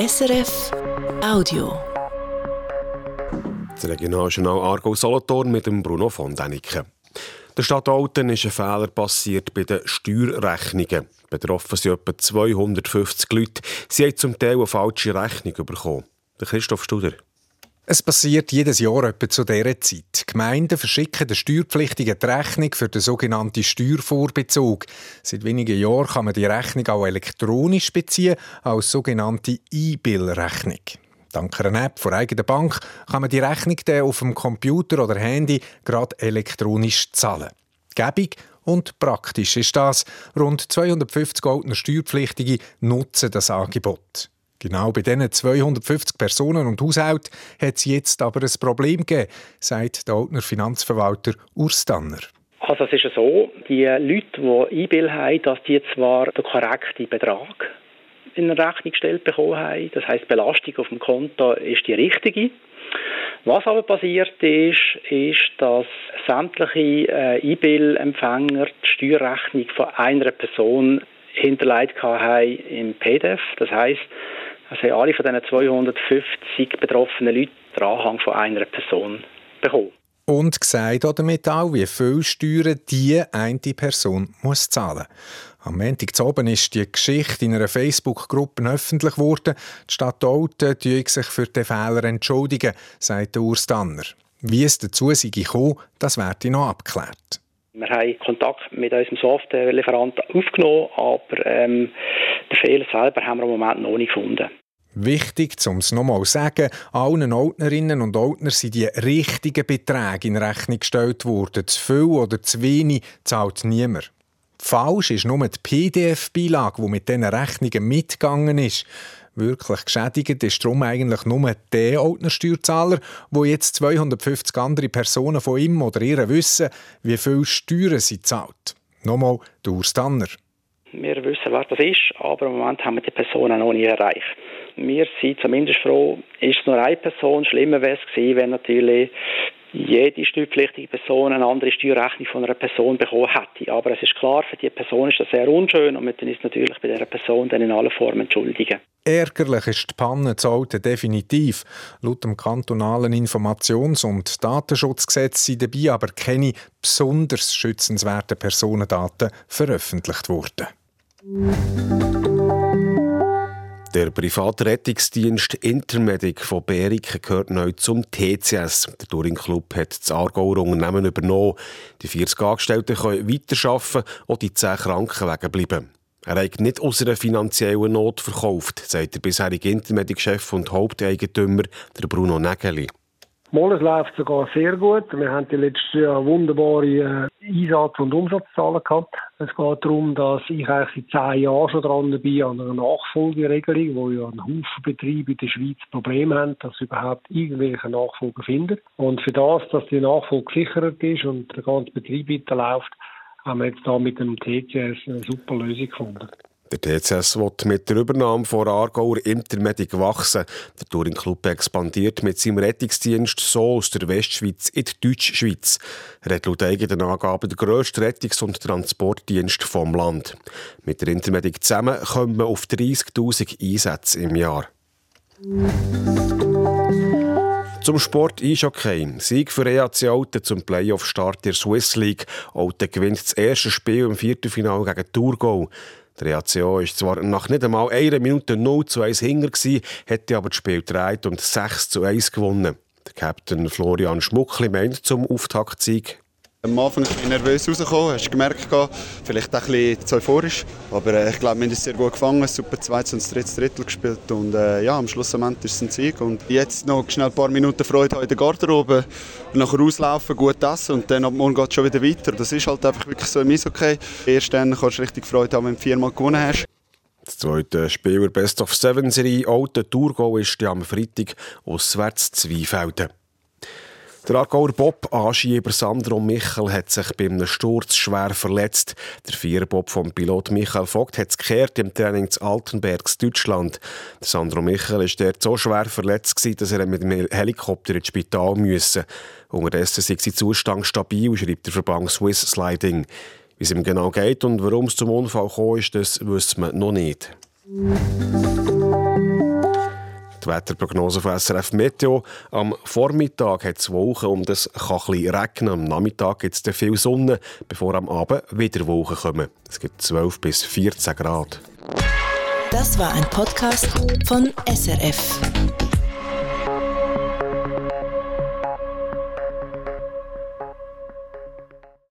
SRF Audio. Das Regionaljournal Argo Solothurn mit Bruno von Däniken. Der Stadt Alten ist ein Fehler passiert bei den Steuerrechnungen. Betroffen sind etwa 250 Leute. Sie haben zum Teil eine falsche Rechnung bekommen. Christoph Studer. Es passiert jedes Jahr etwa zu dieser Zeit. Gemeinden verschicken den Steuerpflichtigen die Rechnung für den sogenannten Steuervorbezug. Seit wenigen Jahren kann man die Rechnung auch elektronisch beziehen, als sogenannte E-Bill-Rechnung. Dank einer App von eigener Bank kann man die Rechnung dann auf dem Computer oder Handy gerade elektronisch zahlen. Gäbig und praktisch ist das. Rund 250 Goldner Steuerpflichtige nutzen das Angebot. Genau bei diesen 250 Personen und Haushalten hat es jetzt aber ein Problem gegeben, sagt der Altner Finanzverwalter Urs Danner. Also es ist so, die Leute, die E-Bill haben, dass die zwar den korrekten Betrag in eine Rechnung gestellt bekommen haben, das heißt die Belastung auf dem Konto ist die richtige. Was aber passiert ist, ist, dass sämtliche äh, E-Bill-Empfänger die Steuerrechnung von einer Person hinterlegt haben im PDF. Das heißt, also alle von diesen 250 betroffenen Leuten den Anhang von einer Person bekommen. Und gesagt damit auch, wie viel Steuern die eine Person muss zahlen Am Montag oben ist die Geschichte in einer Facebook-Gruppe öffentlich geworden. Die Stadt Olten entschuldigt sich für den Fehler entschuldigen, sagt Urs Danner. Wie es dazu sei gekommen, das wird noch abgeklärt. Wir haben Kontakt mit unserem Softwarelieferanten aufgenommen, aber ähm, den Fehler selber haben wir im Moment noch nicht gefunden. Wichtig, um es nochmal zu sagen, allen Ordnerinnen und Ordner sind die richtigen Beträge in Rechnung gestellt worden. Zu viel oder zu wenig zahlt niemand. Falsch ist nur die PDF-Beilage, die mit diesen Rechnungen mitgegangen ist. Wirklich geschädigt ist darum eigentlich nur der Ordnersteuerzahler, wo jetzt 250 andere Personen von ihm oder ihr wissen, wie viel Steuern sie zahlt. Nochmal der Urs Danner. Wir wissen, wer das ist, aber im Moment haben wir die Person noch nie erreicht wir sind zumindest froh, ist es nur eine Person. Schlimmer wäre es gewesen, wenn natürlich jede steuerpflichtige Person eine andere Steuerrechnung von einer Person bekommen hätte. Aber es ist klar, für die Person ist das sehr unschön und wir müssen uns natürlich bei dieser Person dann in aller Form entschuldigen. Ärgerlich ist die Panne zu Alten definitiv. Laut dem kantonalen Informations- und Datenschutzgesetz sind dabei aber keine besonders schützenswerten Personendaten veröffentlicht worden. Der private Rettungsdienst Intermedic von Beriken gehört neu zum TCS. Der Touring Club hat das Aargauer Unternehmen übernommen. Die 40 Angestellten können weiterarbeiten und die 10 Kranken wegbleiben. Er hat nicht aus einer finanziellen Not verkauft, sagt der bisherige Intermedic-Chef und Haupteigentümer der Bruno Nägeli. Mal, es läuft sogar sehr gut. Wir haben die letzten Jahr wunderbare äh, Einsatz- und Umsatzzahlen gehabt. Es geht darum, dass ich eigentlich seit zehn Jahren schon dran bin an einer Nachfolgeregelung, wo ja ein Haufen Betriebe in der Schweiz Probleme haben, dass sie überhaupt irgendwelche Nachfolger finden. Und für das, dass die Nachfolge gesichert ist und der ganze Betrieb weiterläuft, haben wir jetzt da mit dem TCS eine super Lösung gefunden. Der TCS wird mit der Übernahme von Aargauer Intermedic wachsen. Der Touring Club expandiert mit seinem Rettungsdienst so aus der Westschweiz in die Deutschschweiz. Er hat laut eigenen Angaben der grösste Rettungs- und Transportdienst vom Land. Mit der Intermedic zusammen kommen wir auf 30.000 Einsätze im Jahr. Zum Sport Eishockey. Sieg für EAC Alten zum Playoff-Start der Swiss League. Alten gewinnt das erste Spiel im Viertelfinale gegen Thurgau. Der EACO ist zwar nach nicht einmal einer Minute 0 zu 1 hinger hätte aber das Spiel gedreht und 6 zu 1 gewonnen. Der Captain Florian Schmuckli meint zum Auftaktsieg. Am Anfang bin ich nervös rausgekommen, hast gemerkt, vielleicht auch ein bisschen zu euphorisch. Aber äh, ich glaube, wir haben es sehr gut gefangen, super zweites und drittes Drittel gespielt und äh, ja, am Schluss am Ende ist es ein Sieg. Und jetzt noch schnell ein paar Minuten Freude in der Garderobe, nachher auslaufen, gut essen und dann ab morgen geht es schon wieder weiter. Das ist halt einfach wirklich so im Eishockey. Erst dann kannst du richtig Freude haben, wenn du viermal gewonnen hast. Das zweite Spiel der Best of Seven Serie Alte Thurgau ist am Freitag auswärts Zweifelden. Der Aargauer Bob-Anschieber Sandro Michel hat sich bei einem Sturz schwer verletzt. Der Vierbob vom Pilot Michael Vogt hat es gekehrt im Training zu Altenbergs, Deutschland. Der Sandro Michel war dort so schwer verletzt, dass er mit dem Helikopter ins Spital musste. Unterdessen sei sein Zustand stabil, schreibt der Verband Swiss Sliding. Wie es ihm genau geht und warum es zum Unfall kam, ist, das wissen wir noch nicht. Wetterprognose von SRF Meteo. Am Vormittag hat es Wolken und es kann ein regnen. Am Nachmittag gibt es viel Sonne, bevor am Abend wieder Wolken kommen. Es gibt 12 bis 14 Grad. Das war ein Podcast von SRF.